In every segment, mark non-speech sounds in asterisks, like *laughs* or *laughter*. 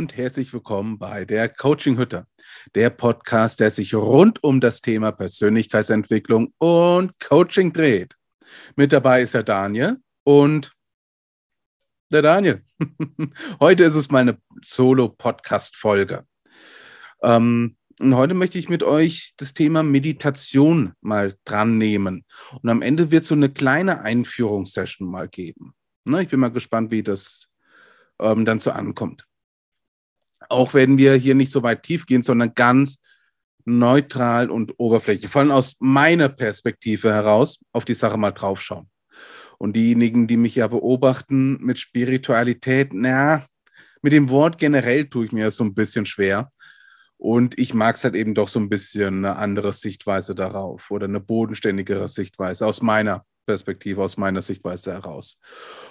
und herzlich willkommen bei der Coaching Hütte, der Podcast, der sich rund um das Thema Persönlichkeitsentwicklung und Coaching dreht. Mit dabei ist der Daniel und der Daniel. *laughs* Heute ist es meine Solo-Podcast-Folge. Ähm, und heute möchte ich mit euch das Thema Meditation mal dran nehmen. Und am Ende wird es so eine kleine Einführungssession mal geben. Na, ich bin mal gespannt, wie das ähm, dann so ankommt. Auch werden wir hier nicht so weit tief gehen, sondern ganz neutral und oberflächlich, vor allem aus meiner Perspektive heraus, auf die Sache mal draufschauen. Und diejenigen, die mich ja beobachten mit Spiritualität, na, mit dem Wort generell tue ich mir so ein bisschen schwer. Und ich mag es halt eben doch so ein bisschen eine andere Sichtweise darauf oder eine bodenständigere Sichtweise aus meiner Perspektive, aus meiner Sichtweise heraus.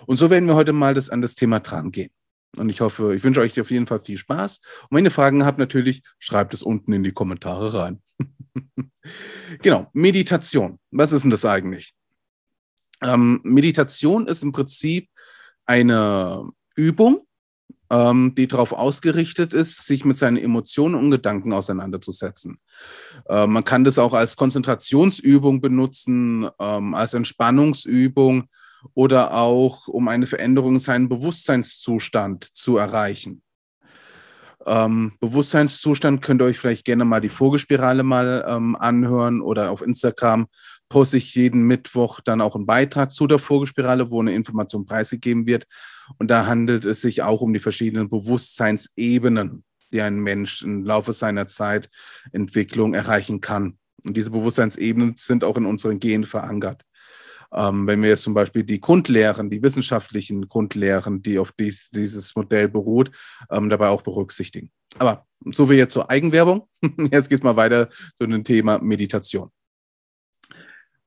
Und so werden wir heute mal das, an das Thema dran gehen. Und ich hoffe, ich wünsche euch auf jeden Fall viel Spaß. Und wenn ihr Fragen habt, natürlich schreibt es unten in die Kommentare rein. *laughs* genau, Meditation. Was ist denn das eigentlich? Ähm, Meditation ist im Prinzip eine Übung, ähm, die darauf ausgerichtet ist, sich mit seinen Emotionen und Gedanken auseinanderzusetzen. Äh, man kann das auch als Konzentrationsübung benutzen, ähm, als Entspannungsübung oder auch um eine Veränderung in seinem Bewusstseinszustand zu erreichen. Ähm, Bewusstseinszustand könnt ihr euch vielleicht gerne mal die Vogelspirale mal ähm, anhören oder auf Instagram poste ich jeden Mittwoch dann auch einen Beitrag zu der Vogelspirale, wo eine Information preisgegeben wird. Und da handelt es sich auch um die verschiedenen Bewusstseinsebenen, die ein Mensch im Laufe seiner Zeitentwicklung erreichen kann. Und diese Bewusstseinsebenen sind auch in unseren Genen verankert. Ähm, wenn wir jetzt zum Beispiel die Grundlehren, die wissenschaftlichen Grundlehren, die auf dies, dieses Modell beruht, ähm, dabei auch berücksichtigen. Aber so wie jetzt zur Eigenwerbung. *laughs* Jetzt geht es mal weiter zu dem Thema Meditation.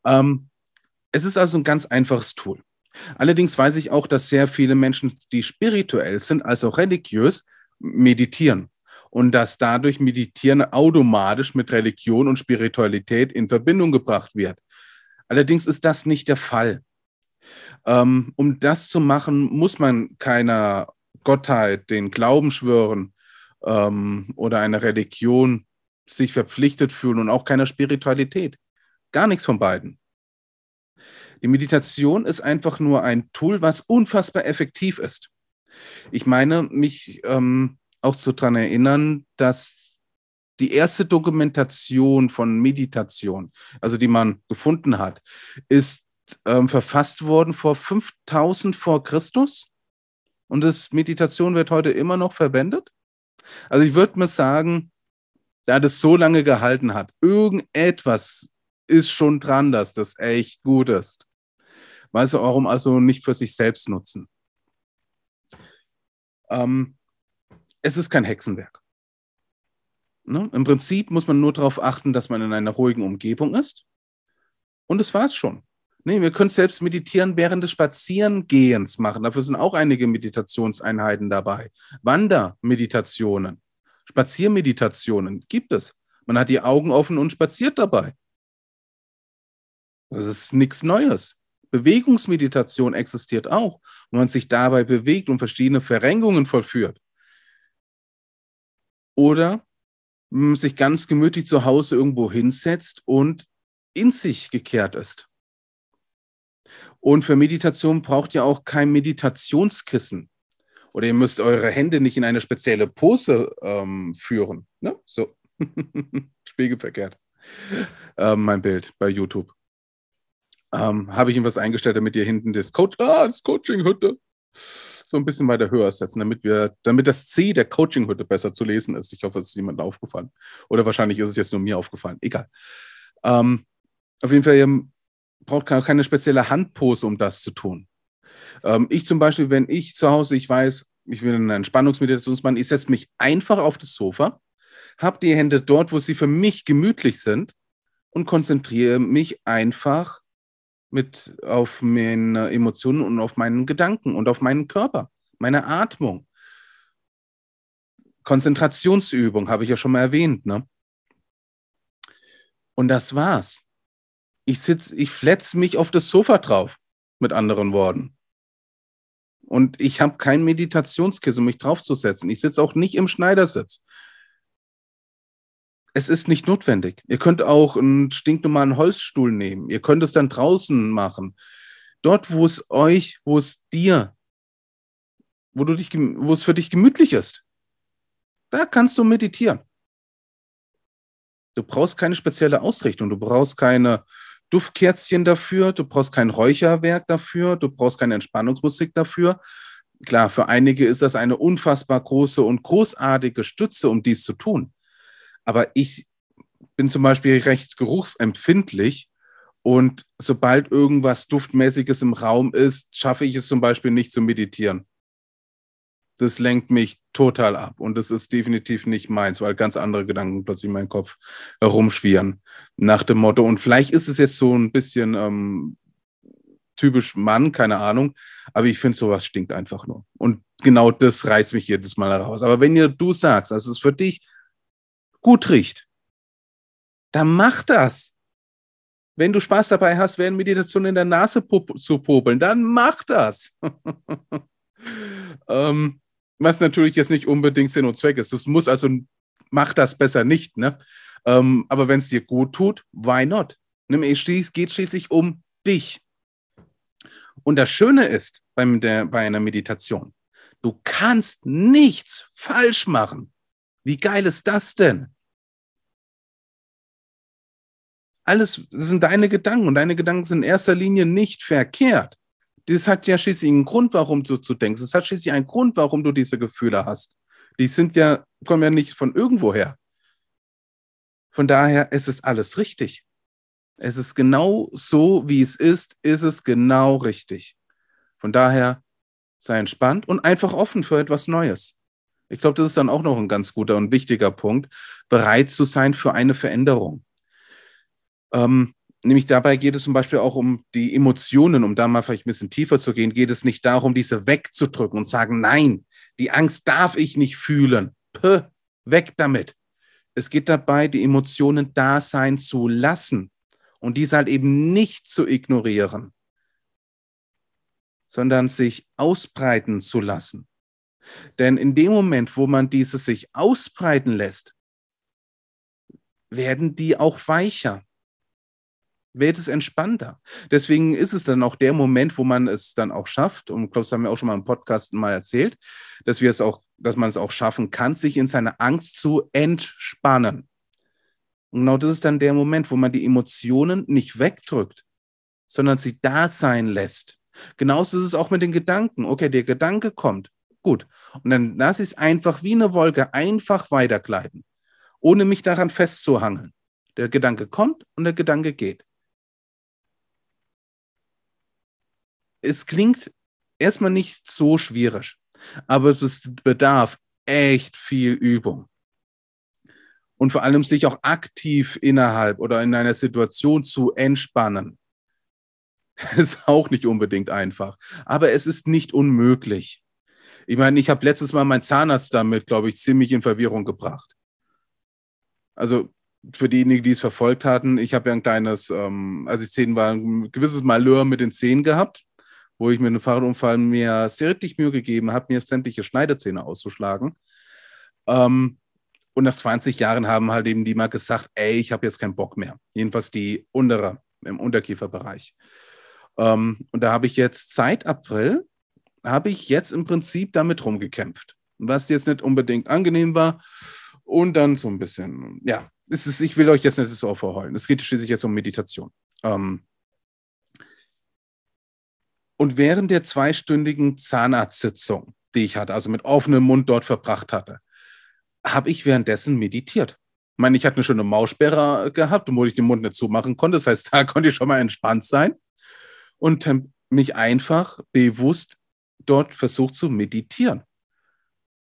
Ähm, es ist also ein ganz einfaches Tool. Allerdings weiß ich auch, dass sehr viele Menschen, die spirituell sind, also religiös, meditieren. Und dass dadurch Meditieren automatisch mit Religion und Spiritualität in Verbindung gebracht wird. Allerdings ist das nicht der Fall. Ähm, um das zu machen, muss man keiner Gottheit, den Glauben schwören ähm, oder einer Religion sich verpflichtet fühlen und auch keiner Spiritualität. Gar nichts von beiden. Die Meditation ist einfach nur ein Tool, was unfassbar effektiv ist. Ich meine, mich ähm, auch zu daran erinnern, dass die erste Dokumentation von Meditation, also die man gefunden hat, ist ähm, verfasst worden vor 5000 vor Christus. Und das Meditation wird heute immer noch verwendet. Also ich würde mal sagen, da das so lange gehalten hat, irgendetwas ist schon dran, dass das echt gut ist. Weißt du, warum also nicht für sich selbst nutzen? Ähm, es ist kein Hexenwerk. Ne? Im Prinzip muss man nur darauf achten, dass man in einer ruhigen Umgebung ist. Und das war es schon. Nee, wir können selbst meditieren während des Spazierengehens machen. Dafür sind auch einige Meditationseinheiten dabei. Wandermeditationen, Spaziermeditationen gibt es. Man hat die Augen offen und spaziert dabei. Das ist nichts Neues. Bewegungsmeditation existiert auch, wo man sich dabei bewegt und verschiedene Verrenkungen vollführt. Oder sich ganz gemütlich zu Hause irgendwo hinsetzt und in sich gekehrt ist. Und für Meditation braucht ihr auch kein Meditationskissen. Oder ihr müsst eure Hände nicht in eine spezielle Pose ähm, führen. Ne? So. *laughs* Spiegelverkehrt. Ähm, mein Bild bei YouTube ähm, habe ich ihm was eingestellt, damit ihr hinten das Coach, ah, das Coaching-Hütte so ein bisschen weiter höher setzen, damit wir, damit das C der Coaching-Hütte besser zu lesen ist. Ich hoffe, es ist jemandem aufgefallen. Oder wahrscheinlich ist es jetzt nur mir aufgefallen. Egal. Ähm, auf jeden Fall, ihr braucht keine spezielle Handpose, um das zu tun. Ähm, ich zum Beispiel, wenn ich zu Hause, ich weiß, ich will eine Entspannungsmeditationsmann, ich setze mich einfach auf das Sofa, habe die Hände dort, wo sie für mich gemütlich sind und konzentriere mich einfach mit auf meine Emotionen und auf meinen Gedanken und auf meinen Körper, meine Atmung. Konzentrationsübung habe ich ja schon mal erwähnt, ne? Und das war's. Ich sitze, ich fletze mich auf das Sofa drauf, mit anderen Worten. Und ich habe kein Meditationskissen, um mich draufzusetzen. Ich sitze auch nicht im Schneidersitz. Es ist nicht notwendig. Ihr könnt auch einen stinknormalen Holzstuhl nehmen. Ihr könnt es dann draußen machen. Dort, wo es euch, wo es dir, wo du dich, wo es für dich gemütlich ist. Da kannst du meditieren. Du brauchst keine spezielle Ausrichtung. Du brauchst keine Duftkerzchen dafür, du brauchst kein Räucherwerk dafür, du brauchst keine Entspannungsmusik dafür. Klar, für einige ist das eine unfassbar große und großartige Stütze, um dies zu tun. Aber ich bin zum Beispiel recht geruchsempfindlich und sobald irgendwas Duftmäßiges im Raum ist, schaffe ich es zum Beispiel nicht zu meditieren das lenkt mich total ab und das ist definitiv nicht meins, weil ganz andere Gedanken plötzlich in meinem Kopf herumschwirren. Nach dem Motto, und vielleicht ist es jetzt so ein bisschen ähm, typisch Mann, keine Ahnung, aber ich finde, sowas stinkt einfach nur. Und genau das reißt mich jedes Mal heraus. Aber wenn ihr, du sagst, dass es für dich gut riecht, dann mach das. Wenn du Spaß dabei hast, während Meditation in der Nase zu popeln, dann mach das. *laughs* ähm, was natürlich jetzt nicht unbedingt Sinn und Zweck ist. Das muss also, mach das besser nicht, ne? Ähm, aber wenn es dir gut tut, why not? Ne, es geht schließlich um dich. Und das Schöne ist bei, der, bei einer Meditation, du kannst nichts falsch machen. Wie geil ist das denn? Alles sind deine Gedanken und deine Gedanken sind in erster Linie nicht verkehrt das hat ja schließlich einen Grund, warum du zu denkst. Es hat schließlich einen Grund, warum du diese Gefühle hast. Die sind ja, kommen ja nicht von irgendwoher. Von daher ist es alles richtig. Es ist genau so, wie es ist, ist es genau richtig. Von daher sei entspannt und einfach offen für etwas Neues. Ich glaube, das ist dann auch noch ein ganz guter und wichtiger Punkt, bereit zu sein für eine Veränderung. Ähm, Nämlich dabei geht es zum Beispiel auch um die Emotionen, um da mal vielleicht ein bisschen tiefer zu gehen, geht es nicht darum, diese wegzudrücken und sagen, nein, die Angst darf ich nicht fühlen. Puh, weg damit. Es geht dabei, die Emotionen da sein zu lassen und diese halt eben nicht zu ignorieren, sondern sich ausbreiten zu lassen. Denn in dem Moment, wo man diese sich ausbreiten lässt, werden die auch weicher wird es entspannter. Deswegen ist es dann auch der Moment, wo man es dann auch schafft, und ich glaube, das haben wir auch schon mal im Podcast mal erzählt, dass wir es auch, dass man es auch schaffen kann, sich in seiner Angst zu entspannen. Und genau das ist dann der Moment, wo man die Emotionen nicht wegdrückt, sondern sie da sein lässt. Genauso ist es auch mit den Gedanken. Okay, der Gedanke kommt. Gut. Und dann lasse ich es einfach wie eine Wolke einfach weitergleiten, ohne mich daran festzuhangeln. Der Gedanke kommt und der Gedanke geht. es klingt erstmal nicht so schwierig, aber es bedarf echt viel Übung. Und vor allem sich auch aktiv innerhalb oder in einer Situation zu entspannen. *laughs* ist auch nicht unbedingt einfach, aber es ist nicht unmöglich. Ich meine, ich habe letztes Mal meinen Zahnarzt damit, glaube ich, ziemlich in Verwirrung gebracht. Also für diejenigen, die es verfolgt hatten, ich habe ja ein kleines, ähm, als ich zehn war, ein gewisses Malheur mit den Zähnen gehabt wo ich mir einen Fahrradunfall mir sehr richtig Mühe gegeben habe, mir sämtliche Schneiderzähne auszuschlagen. Ähm, und nach 20 Jahren haben halt eben die mal gesagt, ey, ich habe jetzt keinen Bock mehr. Jedenfalls die untere, im Unterkieferbereich. Ähm, und da habe ich jetzt seit April, habe ich jetzt im Prinzip damit rumgekämpft. Was jetzt nicht unbedingt angenehm war. Und dann so ein bisschen, ja, es ist, ich will euch jetzt nicht so verheulen. Es geht schließlich jetzt um Meditation. Ähm, und während der zweistündigen Zahnarztsitzung, die ich hatte, also mit offenem Mund dort verbracht hatte, habe ich währenddessen meditiert. Ich meine, ich hatte eine schöne Maussperre gehabt, wo ich den Mund nicht zumachen konnte. Das heißt, *laughs* da konnte ich schon mal entspannt sein und mich einfach bewusst dort versucht zu meditieren.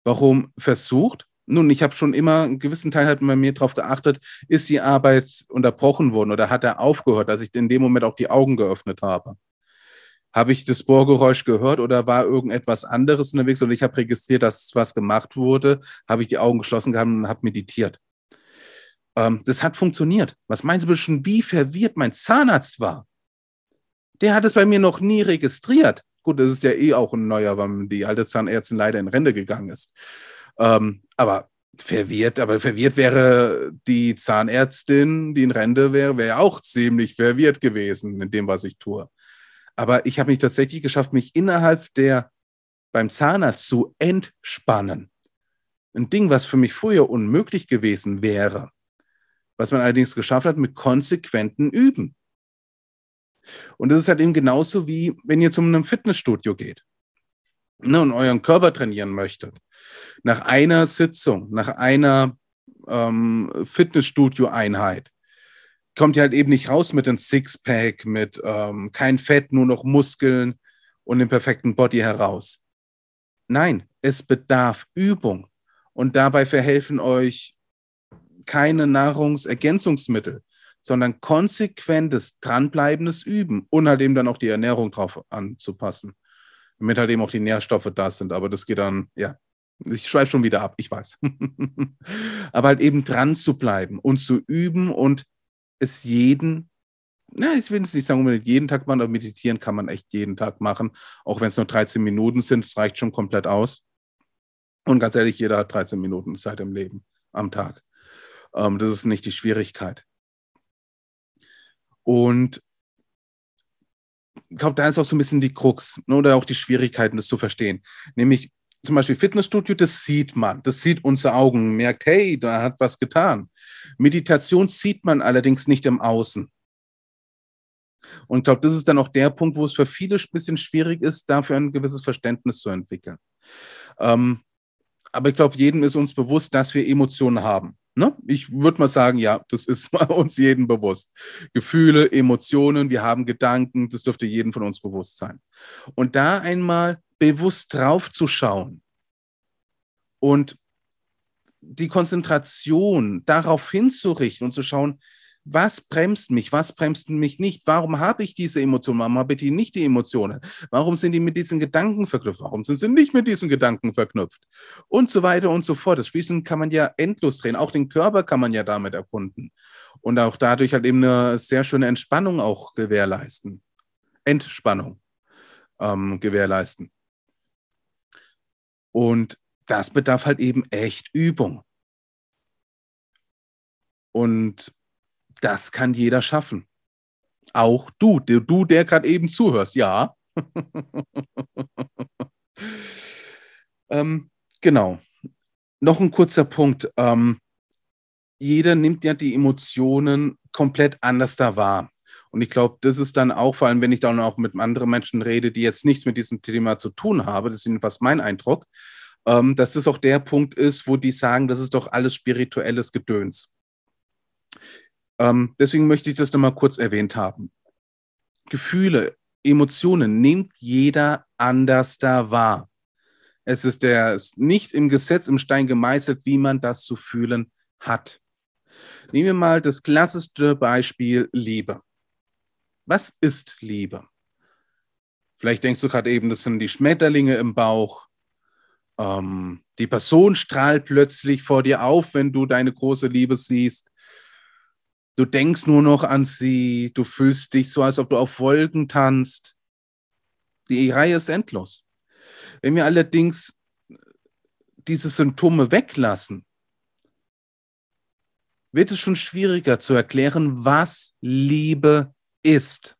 Warum versucht? Nun, ich habe schon immer einen gewissen Teil halt bei mir darauf geachtet, ist die Arbeit unterbrochen worden oder hat er aufgehört, dass ich in dem Moment auch die Augen geöffnet habe habe ich das Bohrgeräusch gehört oder war irgendetwas anderes unterwegs und ich habe registriert, dass was gemacht wurde, habe ich die Augen geschlossen gehabt und habe meditiert. Ähm, das hat funktioniert. Was meinst du schon, wie verwirrt mein Zahnarzt war? Der hat es bei mir noch nie registriert. Gut, das ist ja eh auch ein neuer, weil die alte Zahnärztin leider in Rente gegangen ist. Ähm, aber verwirrt, aber verwirrt wäre die Zahnärztin, die in Rente wäre, wäre auch ziemlich verwirrt gewesen in dem, was ich tue. Aber ich habe mich tatsächlich geschafft, mich innerhalb der beim Zahnarzt zu entspannen. Ein Ding, was für mich früher unmöglich gewesen wäre, was man allerdings geschafft hat mit konsequenten Üben. Und das ist halt eben genauso wie, wenn ihr zu einem Fitnessstudio geht ne, und euren Körper trainieren möchtet. Nach einer Sitzung, nach einer ähm, Fitnessstudio-Einheit, kommt ihr halt eben nicht raus mit einem Sixpack, mit ähm, kein Fett, nur noch Muskeln und dem perfekten Body heraus. Nein, es bedarf Übung. Und dabei verhelfen euch keine Nahrungsergänzungsmittel, sondern konsequentes, dranbleibendes Üben und halt eben dann auch die Ernährung drauf anzupassen, damit halt eben auch die Nährstoffe da sind. Aber das geht dann, ja, ich schweife schon wieder ab, ich weiß. *laughs* Aber halt eben dran zu bleiben und zu üben und es jeden, na, ich will nicht sagen, unbedingt jeden Tag machen, aber meditieren kann man echt jeden Tag machen, auch wenn es nur 13 Minuten sind, das reicht schon komplett aus. Und ganz ehrlich, jeder hat 13 Minuten Zeit im Leben am Tag. Ähm, das ist nicht die Schwierigkeit. Und ich glaube, da ist auch so ein bisschen die Krux ne, oder auch die Schwierigkeiten, das zu verstehen. Nämlich zum Beispiel Fitnessstudio, das sieht man, das sieht unser Augen, merkt, hey, da hat was getan. Meditation sieht man allerdings nicht im Außen. Und ich glaube, das ist dann auch der Punkt, wo es für viele ein bisschen schwierig ist, dafür ein gewisses Verständnis zu entwickeln. Ähm, aber ich glaube, jedem ist uns bewusst, dass wir Emotionen haben. Ne? Ich würde mal sagen, ja, das ist *laughs* uns jedem bewusst. Gefühle, Emotionen, wir haben Gedanken, das dürfte jedem von uns bewusst sein. Und da einmal bewusst drauf zu schauen und die Konzentration darauf hinzurichten und zu schauen, was bremst mich, was bremst mich nicht, warum habe ich diese Emotionen, warum habe ich nicht die Emotionen, warum sind die mit diesen Gedanken verknüpft, warum sind sie nicht mit diesen Gedanken verknüpft? Und so weiter und so fort. Das Spielchen kann man ja endlos drehen, auch den Körper kann man ja damit erkunden. Und auch dadurch halt eben eine sehr schöne Entspannung auch gewährleisten, Entspannung ähm, gewährleisten. Und das bedarf halt eben echt Übung. Und das kann jeder schaffen. Auch du, du, der gerade eben zuhörst, ja. *laughs* ähm, genau. Noch ein kurzer Punkt. Ähm, jeder nimmt ja die Emotionen komplett anders da wahr. Und ich glaube, das ist dann auch, vor allem wenn ich dann auch mit anderen Menschen rede, die jetzt nichts mit diesem Thema zu tun haben, das ist jedenfalls mein Eindruck, ähm, dass das auch der Punkt ist, wo die sagen, das ist doch alles spirituelles Gedöns. Ähm, deswegen möchte ich das nochmal kurz erwähnt haben. Gefühle, Emotionen nimmt jeder anders da wahr. Es ist, der, ist nicht im Gesetz, im Stein gemeißelt, wie man das zu fühlen hat. Nehmen wir mal das klassischste Beispiel Liebe. Was ist Liebe? Vielleicht denkst du gerade eben, das sind die Schmetterlinge im Bauch. Ähm, die Person strahlt plötzlich vor dir auf, wenn du deine große Liebe siehst. Du denkst nur noch an sie, du fühlst dich so, als ob du auf Wolken tanzt. Die Reihe ist endlos. Wenn wir allerdings diese Symptome weglassen, wird es schon schwieriger zu erklären, was Liebe ist.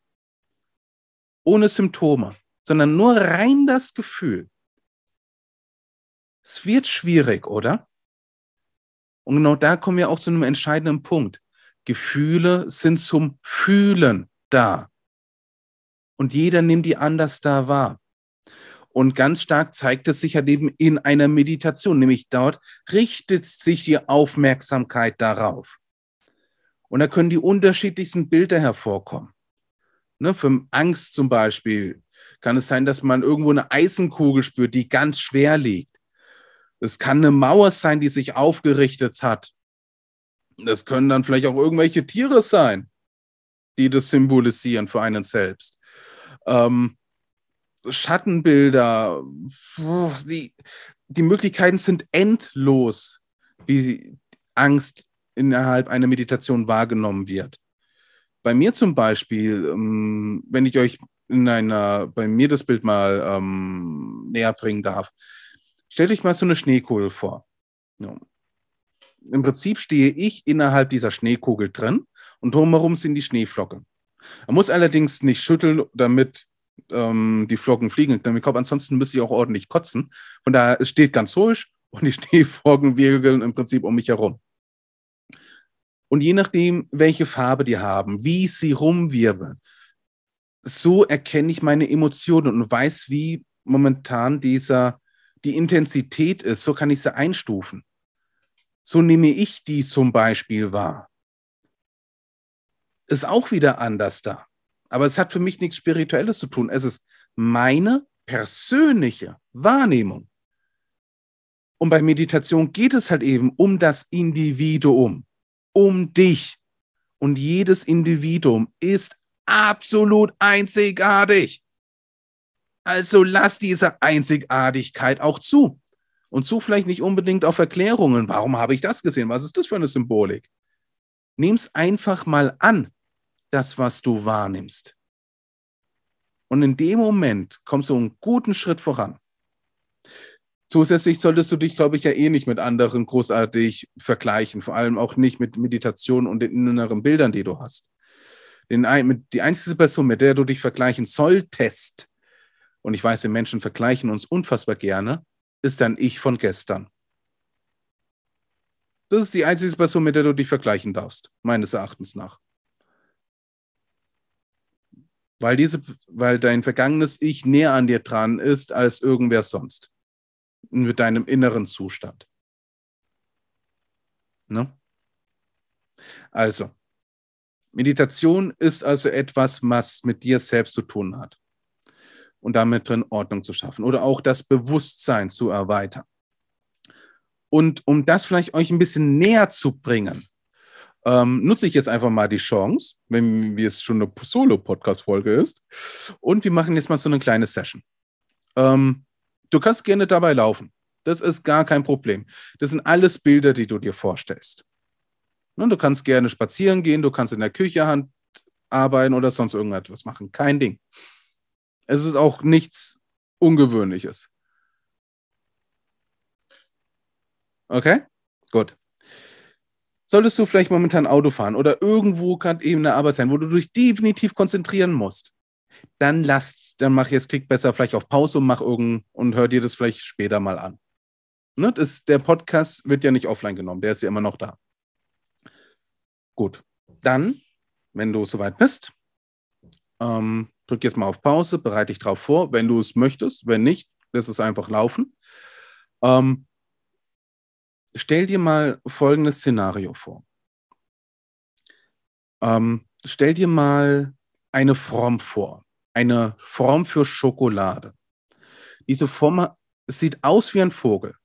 Ohne Symptome, sondern nur rein das Gefühl. Es wird schwierig, oder? Und genau da kommen wir auch zu einem entscheidenden Punkt. Gefühle sind zum Fühlen da. Und jeder nimmt die anders da wahr. Und ganz stark zeigt es sich ja eben in einer Meditation, nämlich dort richtet sich die Aufmerksamkeit darauf. Und da können die unterschiedlichsten Bilder hervorkommen. Ne, für Angst zum Beispiel kann es sein, dass man irgendwo eine Eisenkugel spürt, die ganz schwer liegt. Es kann eine Mauer sein, die sich aufgerichtet hat das können dann vielleicht auch irgendwelche Tiere sein, die das symbolisieren für einen selbst. Ähm, Schattenbilder, die, die Möglichkeiten sind endlos, wie Angst innerhalb einer Meditation wahrgenommen wird. Bei mir zum Beispiel, ähm, wenn ich euch in einer, bei mir das Bild mal ähm, näher bringen darf, stellt euch mal so eine Schneekugel vor. Im Prinzip stehe ich innerhalb dieser Schneekugel drin und drumherum sind die Schneeflocken. Man muss allerdings nicht schütteln, damit ähm, die Flocken fliegen. Ich glaube, ansonsten müsste ich auch ordentlich kotzen. Von daher, es steht ganz ruhig und die *laughs* Schneeflocken wirbeln im Prinzip um mich herum. Und je nachdem, welche Farbe die haben, wie sie rumwirbeln, so erkenne ich meine Emotionen und weiß, wie momentan dieser, die Intensität ist. So kann ich sie einstufen. So nehme ich die zum Beispiel wahr. Ist auch wieder anders da. Aber es hat für mich nichts Spirituelles zu tun. Es ist meine persönliche Wahrnehmung. Und bei Meditation geht es halt eben um das Individuum, um dich. Und jedes Individuum ist absolut einzigartig. Also lass diese Einzigartigkeit auch zu. Und zu vielleicht nicht unbedingt auf Erklärungen. Warum habe ich das gesehen? Was ist das für eine Symbolik? Nimm's einfach mal an, das, was du wahrnimmst. Und in dem Moment kommst du einen guten Schritt voran. Zusätzlich solltest du dich, glaube ich, ja eh nicht mit anderen großartig vergleichen, vor allem auch nicht mit Meditation und den inneren Bildern, die du hast. Die einzige Person, mit der du dich vergleichen solltest, und ich weiß, die Menschen vergleichen uns unfassbar gerne, ist dann ich von gestern. Das ist die einzige Person, mit der du dich vergleichen darfst, meines Erachtens nach. Weil, diese, weil dein vergangenes Ich näher an dir dran ist als irgendwer sonst. Mit deinem inneren Zustand. Ne? Also, Meditation ist also etwas, was mit dir selbst zu tun hat. Und damit drin Ordnung zu schaffen oder auch das Bewusstsein zu erweitern. Und um das vielleicht euch ein bisschen näher zu bringen, ähm, nutze ich jetzt einfach mal die Chance, wenn es schon eine Solo-Podcast-Folge ist. Und wir machen jetzt mal so eine kleine Session. Ähm, du kannst gerne dabei laufen. Das ist gar kein Problem. Das sind alles Bilder, die du dir vorstellst. Und du kannst gerne spazieren gehen, du kannst in der Küche arbeiten oder sonst irgendetwas machen. Kein Ding. Es ist auch nichts Ungewöhnliches. Okay? Gut solltest du vielleicht momentan Auto fahren oder irgendwo gerade eben eine Arbeit sein, wo du dich definitiv konzentrieren musst, dann lass, dann mach jetzt, klick besser vielleicht auf Pause und mach irgend und hör dir das vielleicht später mal an. Ne, das, der Podcast wird ja nicht offline genommen, der ist ja immer noch da. Gut, dann, wenn du soweit bist, ähm, drück jetzt mal auf Pause, bereite dich drauf vor, wenn du es möchtest. Wenn nicht, lass es einfach laufen. Ähm, stell dir mal folgendes Szenario vor. Ähm, stell dir mal eine Form vor, eine Form für Schokolade. Diese Form sieht aus wie ein Vogel.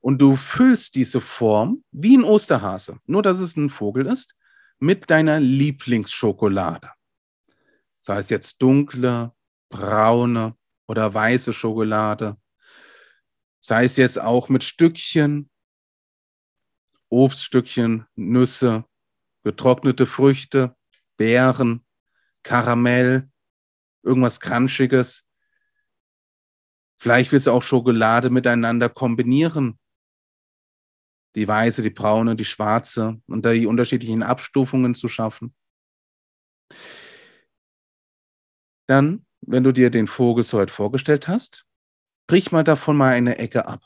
Und du füllst diese Form wie ein Osterhase, nur dass es ein Vogel ist, mit deiner Lieblingsschokolade. Sei es jetzt dunkle, braune oder weiße Schokolade sei es jetzt auch mit Stückchen, Obststückchen, Nüsse, getrocknete Früchte, Beeren, Karamell, irgendwas Crunchiges. Vielleicht willst du auch Schokolade miteinander kombinieren. Die weiße, die braune, die schwarze und da die unterschiedlichen Abstufungen zu schaffen. Dann, wenn du dir den Vogel so weit vorgestellt hast, brich mal davon mal eine Ecke ab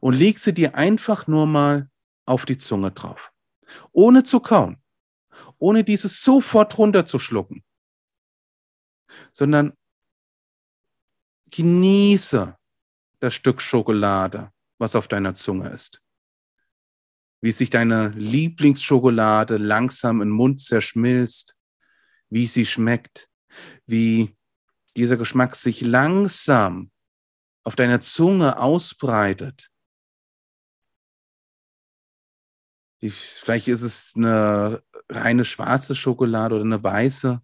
und leg sie dir einfach nur mal auf die Zunge drauf. Ohne zu kauen, ohne dieses sofort runterzuschlucken, sondern genieße das Stück Schokolade, was auf deiner Zunge ist. Wie sich deine Lieblingsschokolade langsam im Mund zerschmilzt, wie sie schmeckt, wie dieser Geschmack sich langsam auf deiner Zunge ausbreitet. Vielleicht ist es eine reine schwarze Schokolade oder eine weiße.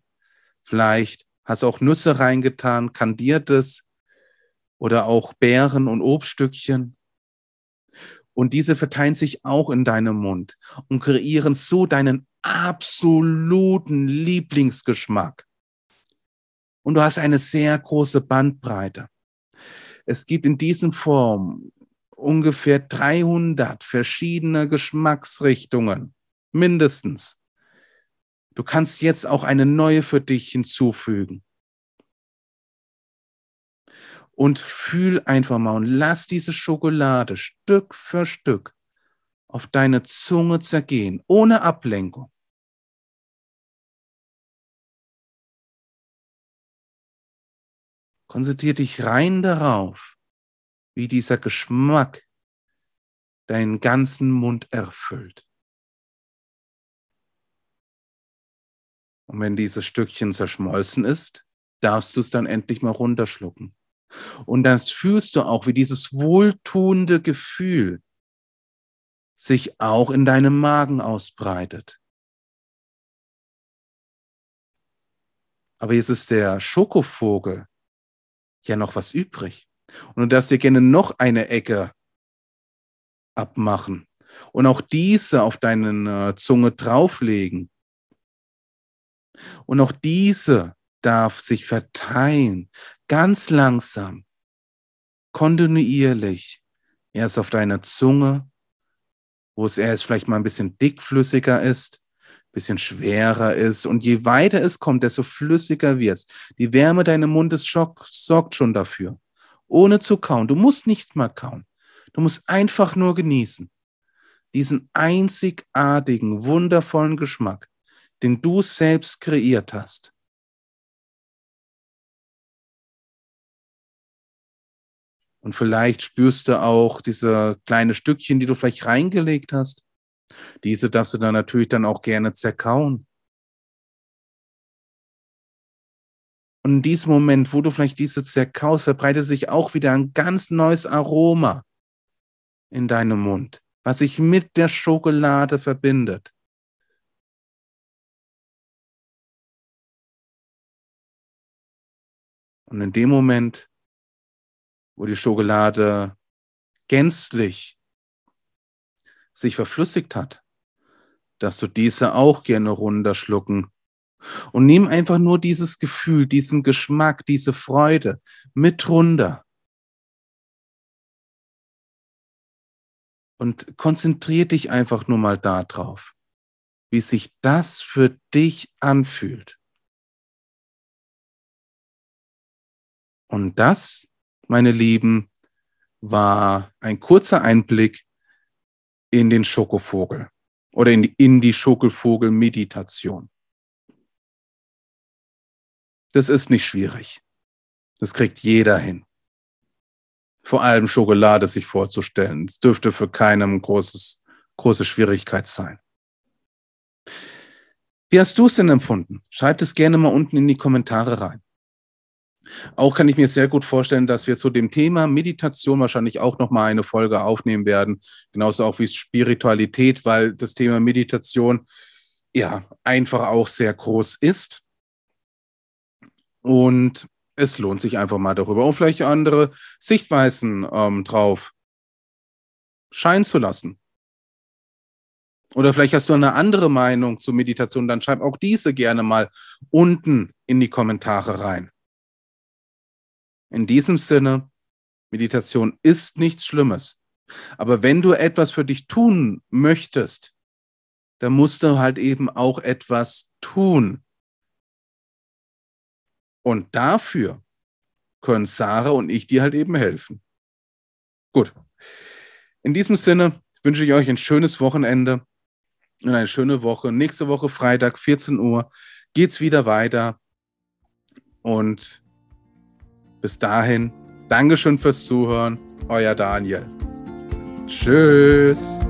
Vielleicht hast du auch Nüsse reingetan, kandiertes oder auch Beeren und Obststückchen. Und diese verteilen sich auch in deinem Mund und kreieren so deinen absoluten Lieblingsgeschmack. Und du hast eine sehr große Bandbreite. Es gibt in diesen Formen ungefähr 300 verschiedene Geschmacksrichtungen, mindestens. Du kannst jetzt auch eine neue für dich hinzufügen. Und fühl einfach mal und lass diese Schokolade Stück für Stück auf deine Zunge zergehen, ohne Ablenkung. Konzentriere dich rein darauf, wie dieser Geschmack deinen ganzen Mund erfüllt. Und wenn dieses Stückchen zerschmolzen ist, darfst du es dann endlich mal runterschlucken. Und dann fühlst du auch, wie dieses wohltuende Gefühl sich auch in deinem Magen ausbreitet. Aber jetzt ist der Schokovogel ja noch was übrig. Und du darfst dir gerne noch eine Ecke abmachen und auch diese auf deine äh, Zunge drauflegen. Und auch diese darf sich verteilen, ganz langsam, kontinuierlich, erst auf deiner Zunge, wo es erst vielleicht mal ein bisschen dickflüssiger ist, bisschen schwerer ist. Und je weiter es kommt, desto flüssiger wird es. Die Wärme deines Mundes sorgt schon dafür. Ohne zu kauen. Du musst nicht mal kauen. Du musst einfach nur genießen. Diesen einzigartigen, wundervollen Geschmack, den du selbst kreiert hast. Und vielleicht spürst du auch diese kleine Stückchen, die du vielleicht reingelegt hast. Diese darfst du dann natürlich dann auch gerne zerkauen. Und in diesem Moment, wo du vielleicht diese zerkaust, verbreitet sich auch wieder ein ganz neues Aroma in deinem Mund, was sich mit der Schokolade verbindet. Und in dem Moment, wo die Schokolade gänzlich sich verflüssigt hat, dass du diese auch gerne runterschlucken. Und nimm einfach nur dieses Gefühl, diesen Geschmack, diese Freude mit runter. Und konzentrier dich einfach nur mal darauf, wie sich das für dich anfühlt. Und das, meine Lieben, war ein kurzer Einblick in den Schokovogel oder in die, in die Schokovogel-Meditation. Das ist nicht schwierig. Das kriegt jeder hin. Vor allem Schokolade sich vorzustellen. Das dürfte für keinem großes, große Schwierigkeit sein. Wie hast du es denn empfunden? Schreib es gerne mal unten in die Kommentare rein. Auch kann ich mir sehr gut vorstellen, dass wir zu dem Thema Meditation wahrscheinlich auch nochmal eine Folge aufnehmen werden. Genauso auch wie Spiritualität, weil das Thema Meditation ja einfach auch sehr groß ist. Und es lohnt sich einfach mal darüber auch vielleicht andere Sichtweisen ähm, drauf scheinen zu lassen. Oder vielleicht hast du eine andere Meinung zur Meditation, dann schreib auch diese gerne mal unten in die Kommentare rein. In diesem Sinne, Meditation ist nichts Schlimmes. Aber wenn du etwas für dich tun möchtest, dann musst du halt eben auch etwas tun. Und dafür können Sarah und ich dir halt eben helfen. Gut. In diesem Sinne wünsche ich euch ein schönes Wochenende und eine schöne Woche. Nächste Woche Freitag, 14 Uhr, geht's wieder weiter. Und bis dahin, Dankeschön fürs Zuhören, euer Daniel. Tschüss.